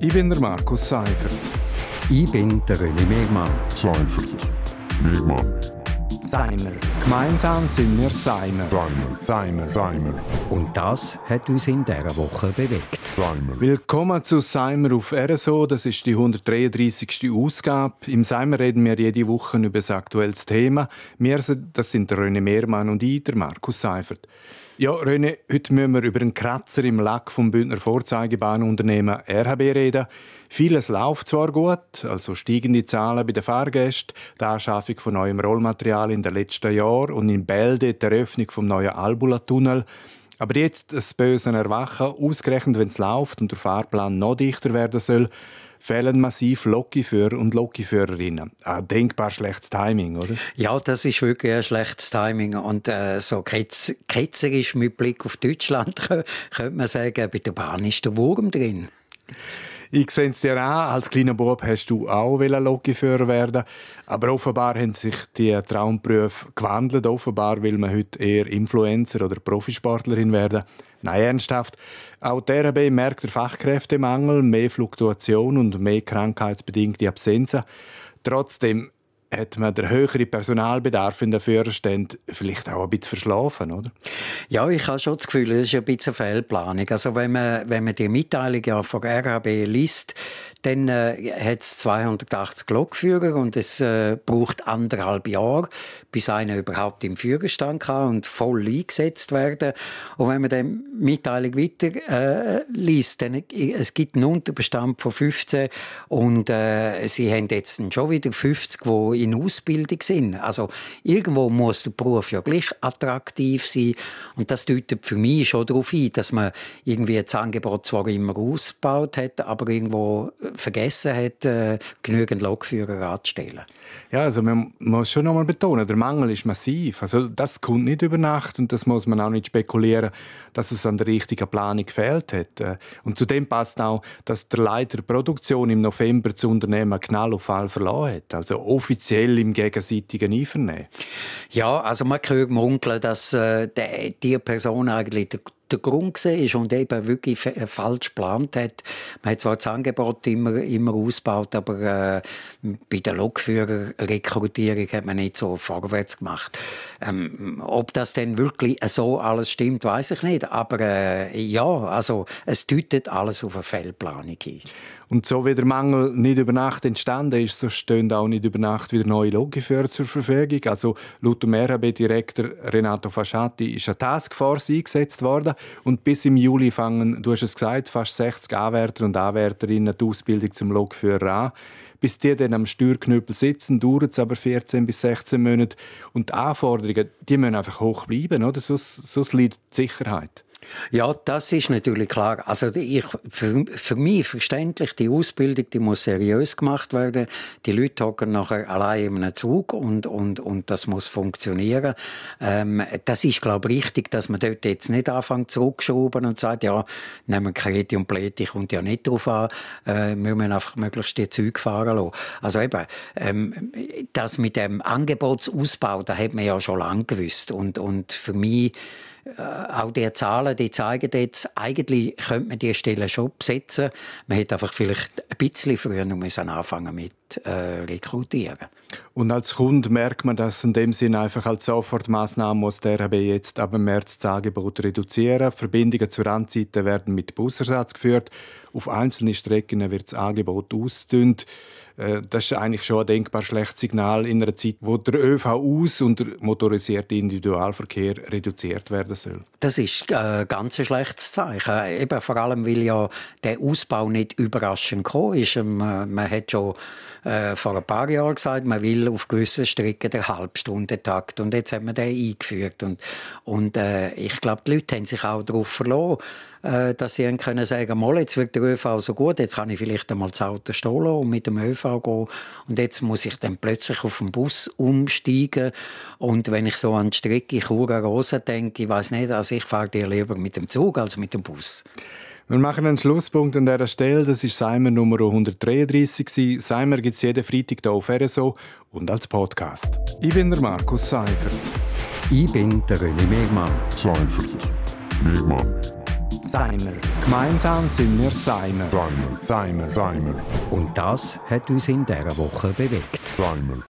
Ich bin der Markus Seifert. Ich bin der René Megmann. Seifert. Megmann. Seimer. Gemeinsam sind wir Seimer. Seimer. Seimer. Seimer. Und das hat uns in dieser Woche bewegt. Seimer. Willkommen zu Seimer auf RSO. Das ist die 133. Ausgabe. Im Seimer reden wir jede Woche über ein aktuelles Thema. Wir, das sind der René Mehrmann und ich, der Markus Seifert. Ja, René, heute müssen wir über einen Kratzer im Lack vom Bündner Vorzeigebahnunternehmen RHB reden. Vieles läuft zwar gut, also steigende Zahlen bei den Fahrgästen, die Anschaffung von neuem Rollmaterial in den letzten Jahren und in Bälde die Eröffnung vom neuen Albula-Tunnel. Aber jetzt das böse Erwachen, ausgerechnet wenn es läuft und der Fahrplan noch dichter werden soll, fehlen massiv Lokführer und Lokführerinnen. Ein denkbar schlechtes Timing, oder? Ja, das ist wirklich ein schlechtes Timing. Und äh, so ketzerisch mit Blick auf Deutschland könnte man sagen, bei der Bahn ist der Wurm drin. Ich sehe es dir an, als kleiner Bub hast du auch Lokführer werden aber offenbar haben sich die Traumberufe gewandelt. Offenbar will man heute eher Influencer oder Profisportlerin werden. Nein, ernsthaft. Auch der RB merkt der Fachkräftemangel, mehr Fluktuation und mehr krankheitsbedingte Absenzen. Trotzdem hat man den höheren Personalbedarf in den Führerständen vielleicht auch ein bisschen verschlafen, oder? Ja, ich habe schon das Gefühl, das ist ein bisschen eine Fehlplanung. Also wenn man, wenn man die Mitteilung ja von RHB liest, dann äh, hat es 280 Lokführer und es äh, braucht anderthalb Jahre, bis einer überhaupt im Führerstand kann und voll eingesetzt werden. Und wenn man die Mitteilung weiter äh, liest, dann es gibt einen Unterbestand von 15 und äh, sie haben jetzt schon wieder 50, die in Ausbildung sind. Also irgendwo muss der Beruf ja gleich attraktiv sein und das deutet für mich schon darauf ein, dass man irgendwie das Angebot zwar immer ausgebaut hat, aber irgendwo vergessen hat, äh, genügend Lokführer anzustellen. Ja, also man muss schon noch mal betonen, der Mangel ist massiv. Also das kommt nicht über Nacht und das muss man auch nicht spekulieren, dass es an der richtigen Planung gefehlt hat. Äh, und zudem passt auch, dass der Leiter Produktion im November das Unternehmen Knall auf Fall verloren hat. Also offiziell im gegenseitigen Einvernehmen. Ja, also man kann munkeln, dass äh, die Person eigentlich der Grund war und eben wirklich äh, falsch geplant hat. Man hat zwar das Angebot immer, immer ausgebaut, aber äh, bei der Lokführerrekrutierung hat man nicht so vorwärts gemacht. Ähm, ob das denn wirklich so alles stimmt, weiß ich nicht. Aber äh, ja, also es deutet alles auf eine Fehlplanung hin. Und so wie der Mangel nicht über Nacht entstanden ist, so stehen auch nicht über Nacht wieder neue Logiführer zur Verfügung. Also laut dem RHB-Direktor Renato Fasciati ist eine Taskforce eingesetzt worden und bis im Juli fangen, du hast es gesagt, fast 60 Anwärter und Anwärterinnen die Ausbildung zum Lokführer an. Bis die dann am Steuerknüppel sitzen, dauert es aber 14 bis 16 Monate. Und die Anforderungen, die müssen einfach hoch bleiben, oder? Sonst, sonst leidet die Sicherheit. Ja, das ist natürlich klar. Also ich, für, für mich verständlich, die Ausbildung, die muss seriös gemacht werden. Die Leute hocken nachher allein in einem Zug und, und, und das muss funktionieren. Ähm, das ist, glaube ich, richtig, dass man dort jetzt nicht anfängt zurückschrauben und sagt, ja, nehmen Kreti und Pleti, kommt ja nicht drauf an, äh, wir müssen einfach möglichst die Züge fahren lassen. Also eben, ähm, das mit dem Angebotsausbau, da hat man ja schon lange gewusst und, und für mich auch die Zahlen, die zeigen jetzt, eigentlich könnte man diese Stellen schon besetzen. Man hätte einfach vielleicht ein bisschen früher noch anfangen äh, rekrutieren. Und als Kunde merkt man, dass in dem Sinne einfach als Sofortmaßnahme muss der RHB jetzt ab März das Angebot reduzieren. Verbindungen zur Randzeiten werden mit Busersatz geführt. Auf einzelnen Strecken wird das Angebot ausgedünnt. Äh, das ist eigentlich schon ein denkbar schlechtes Signal in einer Zeit, wo der ÖV aus und der motorisierte Individualverkehr reduziert werden soll. Das ist ein äh, ganz schlechtes Zeichen. Eben vor allem, weil ja der Ausbau nicht überraschend gekommen ist. Ähm, man hat schon äh, vor ein paar Jahren gesagt, man will auf gewissen Strecken den Halbstundentakt. Und jetzt hat man den eingeführt. Und, und äh, ich glaube, die Leute haben sich auch darauf verloren äh, dass sie können sagen, mal, jetzt wird der ÖV so gut, jetzt kann ich vielleicht einmal das Auto stehen und mit dem ÖV gehen. Und jetzt muss ich dann plötzlich auf den Bus umsteigen. Und wenn ich so an die Strecke Chura-Rosa denke, ich weiß nicht, also ich fahre dir lieber mit dem Zug als mit dem Bus. Wir machen einen Schlusspunkt an dieser Stelle. Das ist Seimer Nummer 133. Seimer gibt es jeden Freitag hier auf RSO und als Podcast. Ich bin der Markus Seifert. Ich bin der René Megmann. Seifert. Megmann. Seimer. Gemeinsam sind wir Seimer. Seimer, Seimer, Seimer, Und das hat uns in dieser Woche bewegt. Seimer.